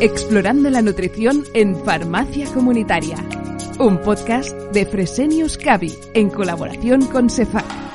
Explorando la nutrición en Farmacia Comunitaria. Un podcast de Fresenius Cavi en colaboración con Cefac.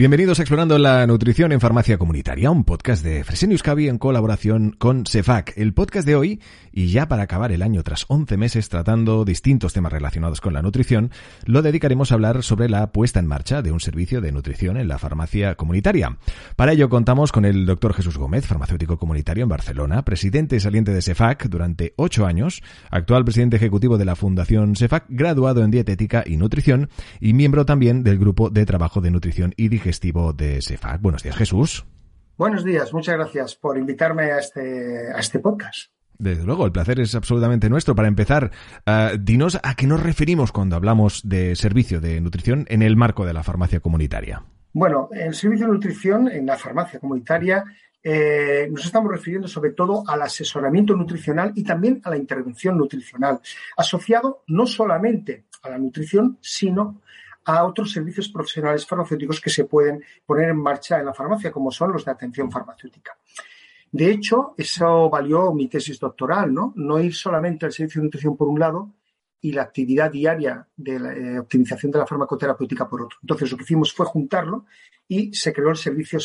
Bienvenidos a Explorando la Nutrición en Farmacia Comunitaria, un podcast de Fresenius Cavi en colaboración con Cefac. El podcast de hoy, y ya para acabar el año tras 11 meses tratando distintos temas relacionados con la nutrición, lo dedicaremos a hablar sobre la puesta en marcha de un servicio de nutrición en la farmacia comunitaria. Para ello contamos con el doctor Jesús Gómez, farmacéutico comunitario en Barcelona, presidente saliente de Cefac durante 8 años, actual presidente ejecutivo de la Fundación Cefac, graduado en dietética y nutrición y miembro también del grupo de trabajo de nutrición y digestión de SEFAC. Buenos días, Jesús. Buenos días, muchas gracias por invitarme a este, a este podcast. Desde luego, el placer es absolutamente nuestro. Para empezar, uh, dinos a qué nos referimos cuando hablamos de servicio de nutrición en el marco de la farmacia comunitaria. Bueno, el servicio de nutrición en la farmacia comunitaria eh, nos estamos refiriendo sobre todo al asesoramiento nutricional y también a la intervención nutricional, asociado no solamente a la nutrición, sino a otros servicios profesionales farmacéuticos que se pueden poner en marcha en la farmacia, como son los de atención farmacéutica. De hecho, eso valió mi tesis doctoral, ¿no? No ir solamente al servicio de nutrición por un lado y la actividad diaria de la eh, optimización de la farmacoterapéutica por otro. Entonces, lo que hicimos fue juntarlo y se creó el servicio,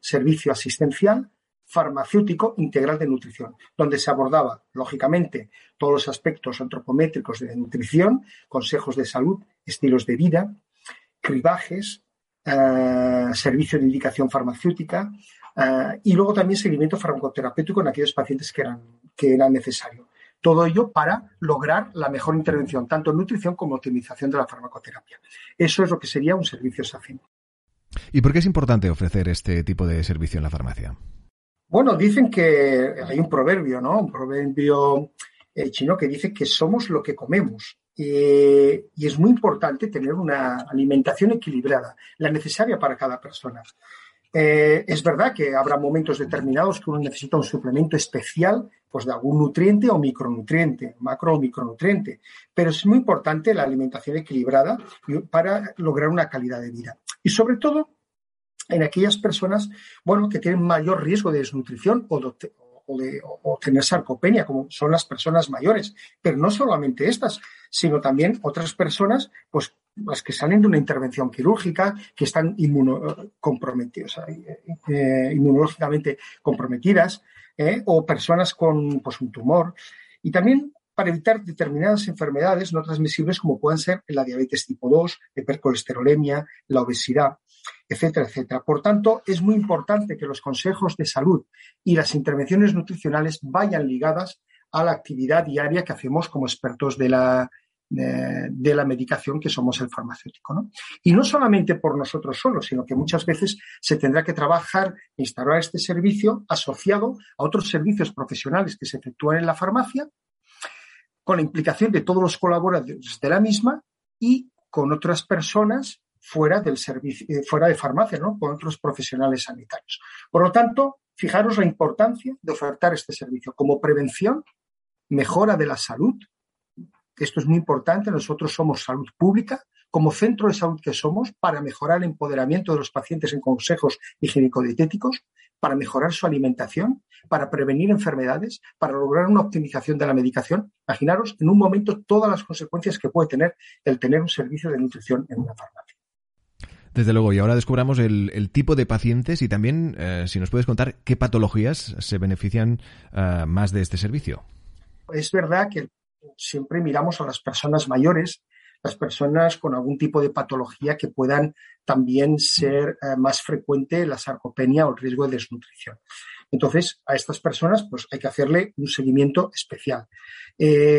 servicio asistencial farmacéutico integral de nutrición, donde se abordaba, lógicamente, todos los aspectos antropométricos de nutrición, consejos de salud, estilos de vida, cribajes, eh, servicio de indicación farmacéutica eh, y luego también seguimiento farmacoterapéutico en aquellos pacientes que eran, que era necesario. Todo ello para lograr la mejor intervención, tanto en nutrición como optimización de la farmacoterapia. Eso es lo que sería un servicio SAFIN. ¿Y por qué es importante ofrecer este tipo de servicio en la farmacia? Bueno, dicen que hay un proverbio, ¿no? Un proverbio eh, chino que dice que somos lo que comemos. y es muy importante tener una alimentación equilibrada, la necesaria para cada persona. Eh, es verdad que habrá momentos determinados que uno necesita un suplemento especial, pues de algún nutriente o micronutriente, macro o micronutriente, pero es muy importante la alimentación equilibrada para lograr una calidad de vida. Y sobre todo, en aquellas personas, bueno, que tienen mayor riesgo de desnutrición o de, tener sarcopenia, como son las personas mayores. Pero no solamente estas, sino también otras personas, pues las que salen de una intervención quirúrgica, que están comprometidas, eh, inmunológicamente comprometidas, eh, o personas con pues, un tumor. Y también para evitar determinadas enfermedades no transmisibles como pueden ser la diabetes tipo 2, la hipercolesterolemia, la obesidad etcétera, etcétera. Por tanto, es muy importante que los consejos de salud y las intervenciones nutricionales vayan ligadas a la actividad diaria que hacemos como expertos de la, de, la medicación que somos el farmacéutico. Y no solamente por nosotros solos, sino que muchas veces se tendrá que trabajar e instalar este servicio asociado a otros servicios profesionales que se efectúan en la farmacia, con la implicación de todos los colaboradores de la misma y con otras personas fuera del servicio, eh, fuera de farmacia, ¿no? Con otros profesionales sanitarios. Por lo tanto, fijaros la importancia de ofertar este servicio como prevención, mejora de la salud. Esto es muy importante. Nosotros somos salud pública, como centro de salud que somos, para mejorar el empoderamiento de los pacientes en consejos higiénico-dietéticos, para mejorar su alimentación, para prevenir enfermedades, para lograr una optimización de la medicación. Imaginaros en un momento todas las consecuencias que puede tener el tener un servicio de nutrición en una farmacia. Desde luego, y ahora descubramos el, tipo de pacientes y también, eh, si nos puedes contar, qué patologías se benefician eh, más de este servicio. Es verdad que siempre miramos a las personas mayores, las personas con algún tipo de patología que puedan también ser eh, más frecuente la sarcopenia o el riesgo de desnutrición. Entonces, a estas personas pues hay que hacerle un seguimiento especial.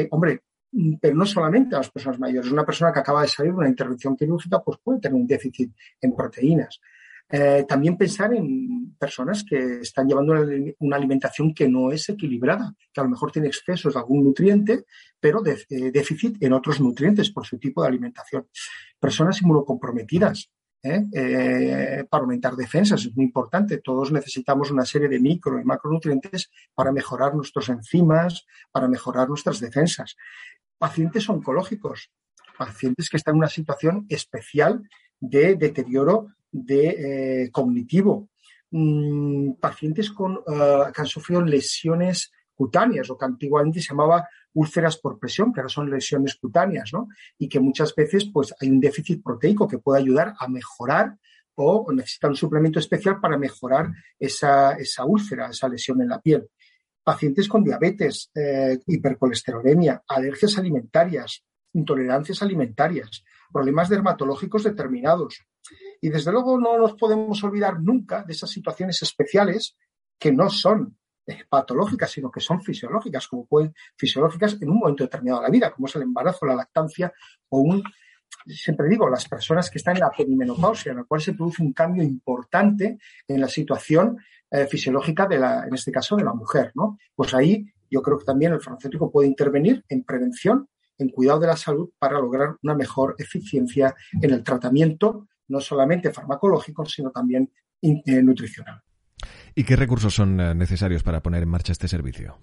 hombre, pero no solamente a las personas mayores. Una persona que acaba de salir de una intervención quirúrgica pues puede tener un déficit en proteínas. Eh, también pensar en personas que están llevando una, alimentación que no es equilibrada, que a lo mejor tiene excesos de algún nutriente, pero eh, déficit en otros nutrientes por su tipo de alimentación. Personas inmunocomprometidas, ¿eh? para aumentar defensas. Es muy importante. Todos necesitamos una serie de micro y macronutrientes para mejorar nuestros enzimas, para mejorar nuestras defensas pacientes oncológicos, pacientes que están en una situación especial de deterioro de, cognitivo. Mm, pacientes con, que han sufrido lesiones cutáneas, lo que antiguamente se llamaba úlceras por presión, que ahora son lesiones cutáneas, ¿no? Y que muchas veces pues, hay un déficit proteico que puede ayudar a mejorar o necesitan un suplemento especial para mejorar esa, esa úlcera, esa lesión en la piel. Pacientes con diabetes, eh, hipercolesterolemia, alergias alimentarias, intolerancias alimentarias, problemas dermatológicos determinados. Y desde luego no nos podemos olvidar nunca de esas situaciones especiales que no son eh, patológicas, sino que son fisiológicas, como pueden fisiológicas en un momento determinado de la vida, como es el embarazo, la lactancia o un siempre digo, las personas que están en la perimenopausia, en la cual se produce un cambio importante en la situación eh, fisiológica de la, en este caso, de la mujer, ¿no? Pues ahí yo creo que también el farmacéutico puede intervenir en prevención, en cuidado de la salud para lograr una mejor eficiencia en el tratamiento, no solamente farmacológico, sino también eh, nutricional. ¿Y qué recursos son eh, necesarios para poner en marcha este servicio?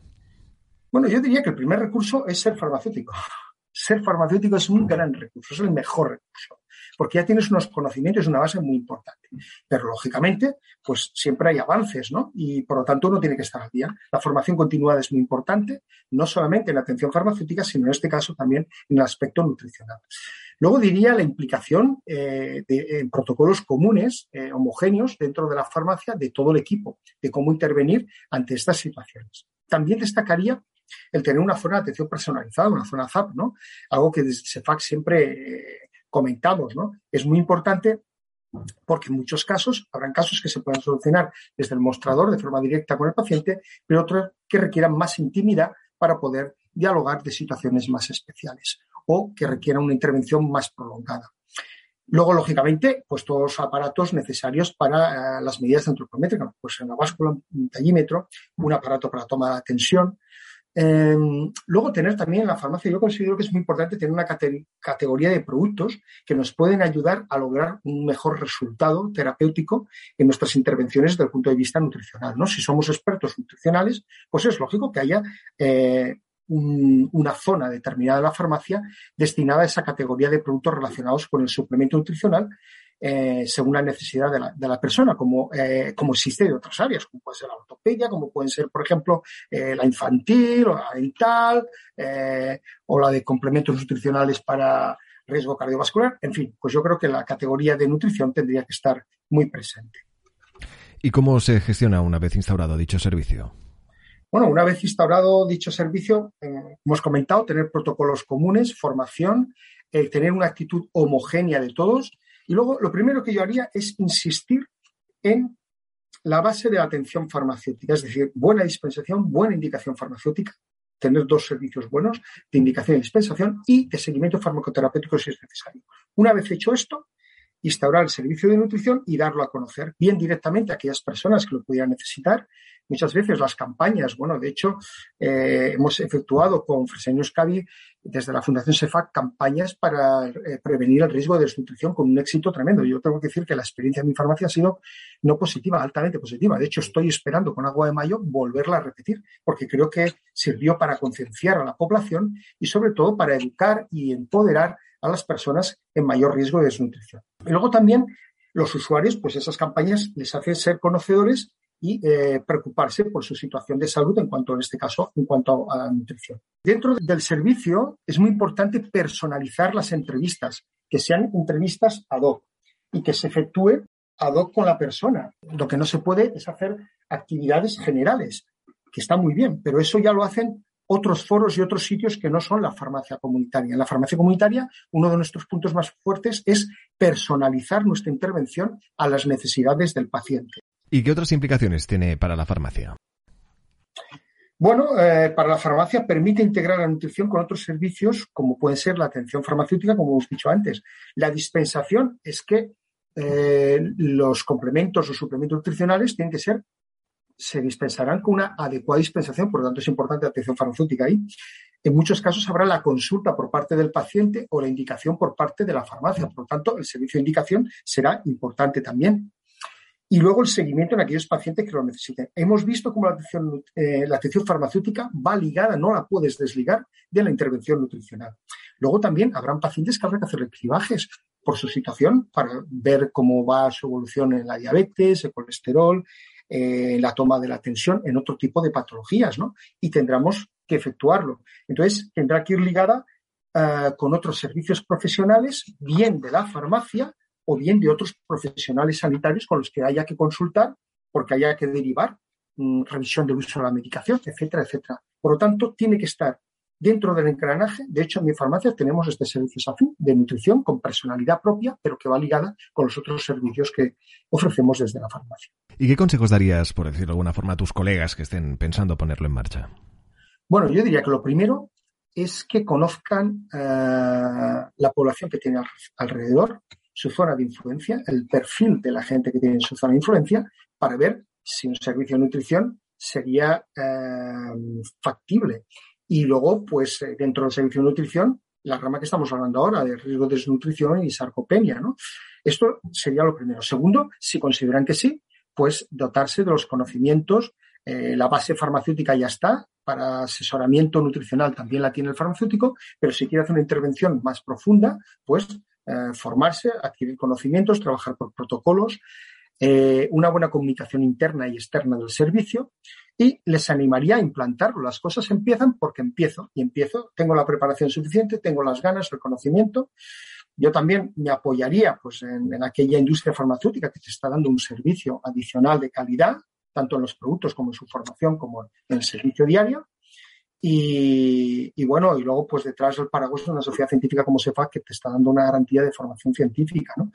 Bueno, yo diría que el primer recurso es ser farmacéutico. Ser farmacéutico es un gran recurso, es el mejor recurso, porque ya tienes unos conocimientos, una base muy importante. Pero lógicamente, pues siempre hay avances, ¿no? Y por lo tanto uno tiene que estar al día. La formación continuada es muy importante, no solamente en la atención farmacéutica, sino en este caso también en el aspecto nutricional. Luego diría la implicación eh, en protocolos comunes, eh, homogéneos dentro de la farmacia de todo el equipo, de cómo intervenir ante estas situaciones. También destacaría el tener una zona de atención personalizada, una zona ZAP, ¿no? Algo que desde CEFAC siempre eh, comentamos, ¿no? Es muy importante porque en muchos casos habrán casos que se puedan solucionar desde el mostrador de forma directa con el paciente, pero otros que requieran más intimidad para poder dialogar de situaciones más especiales o que requieran una intervención más prolongada. Luego, lógicamente, pues todos los aparatos necesarios para eh, las medidas antropométricas, pues una báscula, un tallímetro, un aparato para toma de tensión, Em, luego, tener también en la farmacia, yo considero que es muy importante tener una categoría de productos que nos pueden ayudar a lograr un mejor resultado terapéutico en nuestras intervenciones desde el punto de vista nutricional. ¿no? Si somos expertos nutricionales, pues es lógico que haya eh, una zona determinada de la farmacia destinada a esa categoría de productos relacionados con el suplemento nutricional eh, según la necesidad de la, de la persona, como, eh, como existe de otras áreas, como puede ser la ortopedia, como pueden ser, por ejemplo, eh, la infantil o la dental, o la de complementos nutricionales para riesgo cardiovascular. En fin, pues yo creo que la categoría de nutrición tendría que estar muy presente. ¿Y cómo se gestiona una vez instaurado dicho servicio? Bueno, una vez instaurado dicho servicio, hemos comentado tener protocolos comunes, formación, tener una actitud homogénea de todos y luego, lo primero que yo haría es insistir en la base de la atención farmacéutica, es decir, buena dispensación, buena indicación farmacéutica, tener dos servicios buenos de indicación y dispensación y de seguimiento farmacoterapéutico si es necesario. Una vez hecho esto, instaurar el servicio de nutrición y darlo a conocer bien directamente a aquellas personas que lo pudieran necesitar muchas veces las campañas, bueno, de hecho, eh, hemos efectuado con Fresenius Cavi desde la Fundación SEFAC campañas para eh, prevenir el riesgo de desnutrición con un éxito tremendo. Yo tengo que decir que la experiencia en mi farmacia ha sido no positiva, altamente positiva. De hecho, estoy esperando con agua de mayo volverla a repetir, porque creo que sirvió para concienciar a la población y sobre todo para educar y empoderar a las personas en mayor riesgo de desnutrición. Y luego también los usuarios, pues esas campañas les hacen ser conocedores y eh, preocuparse por su situación de salud en cuanto, en este caso, en cuanto a la nutrición. Dentro del servicio es muy importante personalizar las entrevistas, que sean entrevistas ad hoc y que se efectúe ad hoc con la persona. Lo que no se puede es hacer actividades generales, que está muy bien, pero eso ya lo hacen otros foros y otros sitios que no son la farmacia comunitaria. En la farmacia comunitaria, uno de nuestros puntos más fuertes es personalizar nuestra intervención a las necesidades del paciente. ¿Y qué otras implicaciones tiene para la farmacia? Bueno, eh, para la farmacia permite integrar la nutrición con otros servicios, como pueden ser la atención farmacéutica, como hemos dicho antes. La dispensación es que eh, los complementos o suplementos nutricionales tienen que ser, se dispensarán con una adecuada dispensación, por lo tanto es importante la atención farmacéutica ahí. En muchos casos habrá la consulta por parte del paciente o la indicación por parte de la farmacia. Por lo tanto, el servicio de indicación será importante también y luego el seguimiento en aquellos pacientes que lo necesiten. Hemos visto cómo la atención, eh, la atención farmacéutica va ligada, no la puedes desligar de la intervención nutricional. Luego también habrán pacientes que habrá que hacer cribajes por su situación, para ver cómo va su evolución en la diabetes, el colesterol, eh, la toma de la tensión, en otro tipo de patologías, ¿no? Y tendremos que efectuarlo. Entonces, tendrá que ir ligada eh, con otros servicios profesionales, bien de la farmacia o bien de otros profesionales sanitarios con los que haya que consultar porque haya que derivar mm, revisión del uso de la medicación, etcétera, etcétera. Por lo tanto, tiene que estar dentro del engranaje. De hecho, en mi farmacia tenemos este servicio SAFI de nutrición con personalidad propia, pero que va ligada con los otros servicios que ofrecemos desde la farmacia. ¿Y qué consejos darías, por decirlo de alguna forma, a tus colegas que estén pensando ponerlo en marcha? Bueno, yo diría que lo primero es que conozcan eh, la población que tiene alrededor, su zona de influencia, el perfil de la gente que tiene en su zona de influencia, para ver si un servicio de nutrición sería eh, factible. Y luego, pues eh, dentro del servicio de nutrición, la rama que estamos hablando ahora de riesgo de desnutrición y sarcopenia, ¿no? Esto sería lo primero. Segundo, si consideran que sí, pues dotarse de los conocimientos. Eh, la base farmacéutica ya está, para asesoramiento nutricional también la tiene el farmacéutico, pero si quiere hacer una intervención más profunda, pues eh, formarse, adquirir conocimientos, trabajar por protocolos, eh, una buena comunicación interna y externa del servicio y les animaría a implantarlo. Las cosas empiezan porque empiezo y empiezo, tengo la preparación suficiente, tengo las ganas, el conocimiento. Yo también me apoyaría pues, en, aquella industria farmacéutica que te está dando un servicio adicional de calidad, tanto en los productos como en su formación, como en el servicio diario. Y, bueno, y luego pues detrás del paraguas una sociedad científica como SEFA que te está dando una garantía de formación científica, ¿no?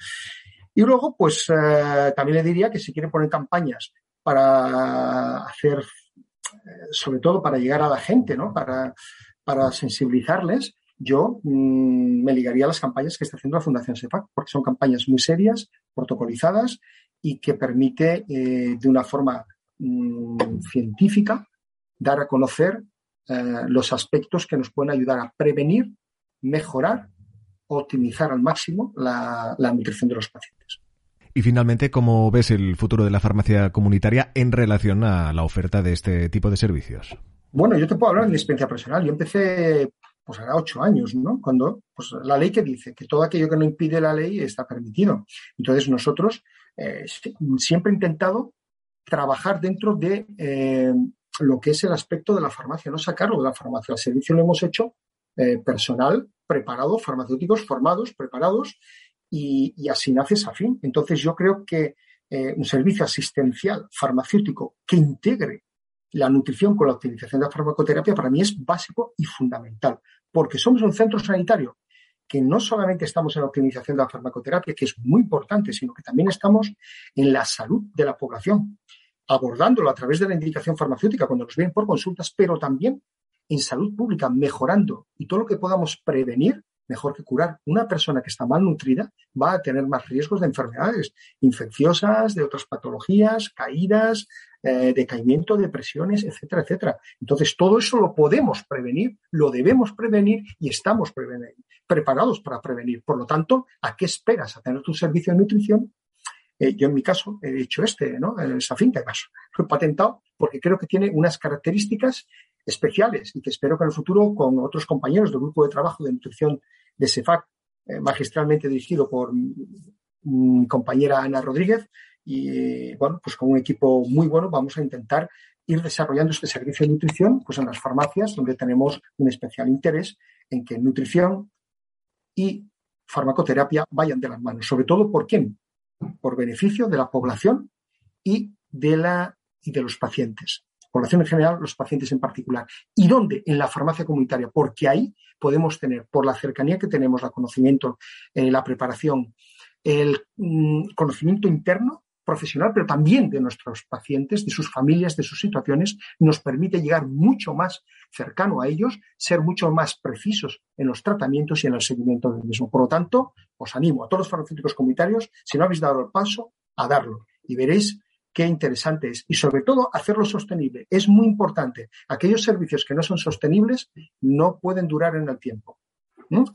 Y luego pues eh, también le diría que si quieren poner campañas para hacer, eh, sobre todo para llegar a la gente, ¿no? Para, para sensibilizarles, yo mm, me ligaría a las campañas que está haciendo la Fundación SEFAC, porque son campañas muy serias, protocolizadas y que permite eh, de una forma mm, científica dar a conocer eh, los aspectos que nos pueden ayudar a prevenir, mejorar, optimizar al máximo la, nutrición de los pacientes. Y finalmente, ¿cómo ves el futuro de la farmacia comunitaria en relación a la oferta de este tipo de servicios? Bueno, yo te puedo hablar de mi experiencia personal. Yo empecé, pues ahora ocho años, ¿no? Cuando, pues la ley que dice que todo aquello que no impide la ley está permitido. Entonces nosotros eh, siempre he intentado trabajar dentro de eh, lo que es el aspecto de la farmacia, no sacarlo de la farmacia. El servicio lo hemos hecho eh, personal, preparado, farmacéuticos formados, preparados, y, así nace esa fin. Entonces yo creo que eh, un servicio asistencial farmacéutico que integre la nutrición con la optimización de la farmacoterapia para mí es básico y fundamental, porque somos un centro sanitario que no solamente estamos en la optimización de la farmacoterapia, que es muy importante, sino que también estamos en la salud de la población abordándolo a través de la indicación farmacéutica cuando nos vienen por consultas, pero también en salud pública, mejorando y todo lo que podamos prevenir, mejor que curar. Una persona que está mal nutrida va a tener más riesgos de enfermedades infecciosas, de otras patologías, caídas, eh, decaimiento, depresiones, etcétera, etcétera. Entonces, todo eso lo podemos prevenir, lo debemos prevenir y estamos preparados para prevenir. Por lo tanto, ¿a qué esperas a tener tu servicio de nutrición eh, yo en mi caso he hecho este, ¿no? Esa finca, además, lo he patentado porque creo que tiene unas características especiales y que espero que en el futuro con otros compañeros del grupo de trabajo de nutrición de SEFAC, eh, magistralmente dirigido por mi compañera Ana Rodríguez, y bueno, pues con un equipo muy bueno vamos a intentar ir desarrollando este servicio de nutrición pues en las farmacias donde tenemos un especial interés en que nutrición y farmacoterapia vayan de las manos, sobre todo por quién, por beneficio de la población y de, la, y de los pacientes. Población en general, los pacientes en particular. ¿Y dónde? En la farmacia comunitaria, porque ahí podemos tener, por la cercanía que tenemos, el conocimiento, eh, la preparación, el mm, conocimiento interno, profesional, pero también de nuestros pacientes, de sus familias, de sus situaciones, nos permite llegar mucho más cercano a ellos, ser mucho más precisos en los tratamientos y en el seguimiento del mismo. Por lo tanto, os animo a todos los farmacéuticos comunitarios, si no habéis dado el paso, a darlo y veréis qué interesante es. Y sobre todo, hacerlo sostenible. Es muy importante. Aquellos servicios que no son sostenibles no pueden durar en el tiempo.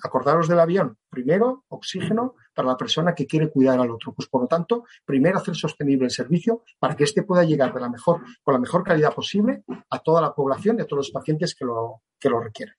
Acordaros del avión. Primero, oxígeno para la persona que quiere cuidar al otro. Pues por lo tanto, primero hacer sostenible el servicio para que éste pueda llegar de la mejor, con la mejor calidad posible a toda la población y a todos los pacientes que lo, que lo requieren.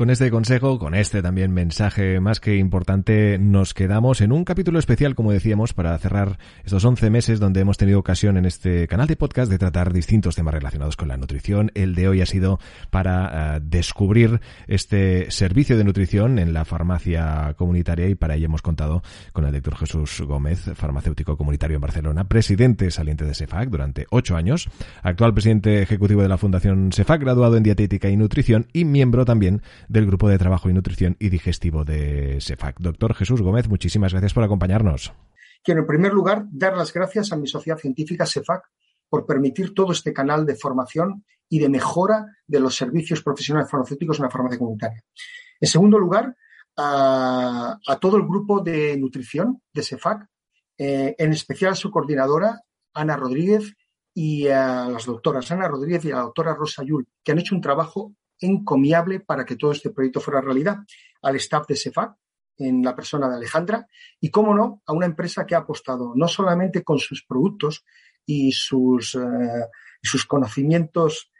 Con este consejo, con este también mensaje más que importante, nos quedamos en un capítulo especial, como decíamos, para cerrar estos 11 meses donde hemos tenido ocasión en este canal de podcast de tratar distintos temas relacionados con la nutrición. El de hoy ha sido para uh, descubrir este servicio de nutrición en la farmacia comunitaria y para ello hemos contado con el doctor Jesús Gómez, farmacéutico comunitario en Barcelona, presidente saliente de SEFAC durante ocho años, actual presidente ejecutivo de la Fundación SEFAC, graduado en dietética y nutrición y miembro también del Grupo de Trabajo y Nutrición y Digestivo de SEFAC. Doctor Jesús Gómez, muchísimas gracias por acompañarnos. Quiero, en primer lugar, dar las gracias a mi sociedad científica SEFAC por permitir todo este canal de formación y de mejora de los servicios profesionales farmacéuticos en la farmacia comunitaria. En segundo lugar, a, todo el grupo de nutrición de SEFAC, eh, en especial a su coordinadora, Ana Rodríguez, y a las doctoras Ana Rodríguez y a la doctora Rosa Yul, que han hecho un trabajo encomiable para que todo este proyecto fuera realidad, al staff de SEFAC, en la persona de Alejandra, y, cómo no, a una empresa que ha apostado no solamente con sus productos y sus, eh, sus conocimientos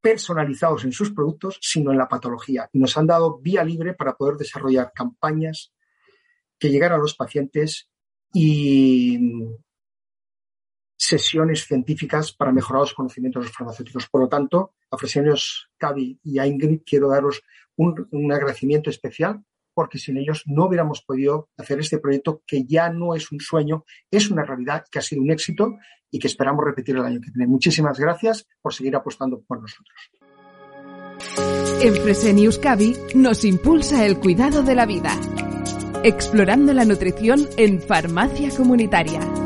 personalizados en sus productos, sino en la patología. Y nos han dado vía libre para poder desarrollar campañas que llegaran a los pacientes y sesiones científicas para mejorar los conocimientos farmacéuticos. Por lo tanto, a Fresenius Cavi y a Ingrid quiero daros un, un, agradecimiento especial porque sin ellos no hubiéramos podido hacer este proyecto que ya no es un sueño, es una realidad que ha sido un éxito y que esperamos repetir el año que viene. Muchísimas gracias por seguir apostando por nosotros. En Fresenius Cavi nos impulsa el cuidado de la vida. Explorando la nutrición en farmacia comunitaria.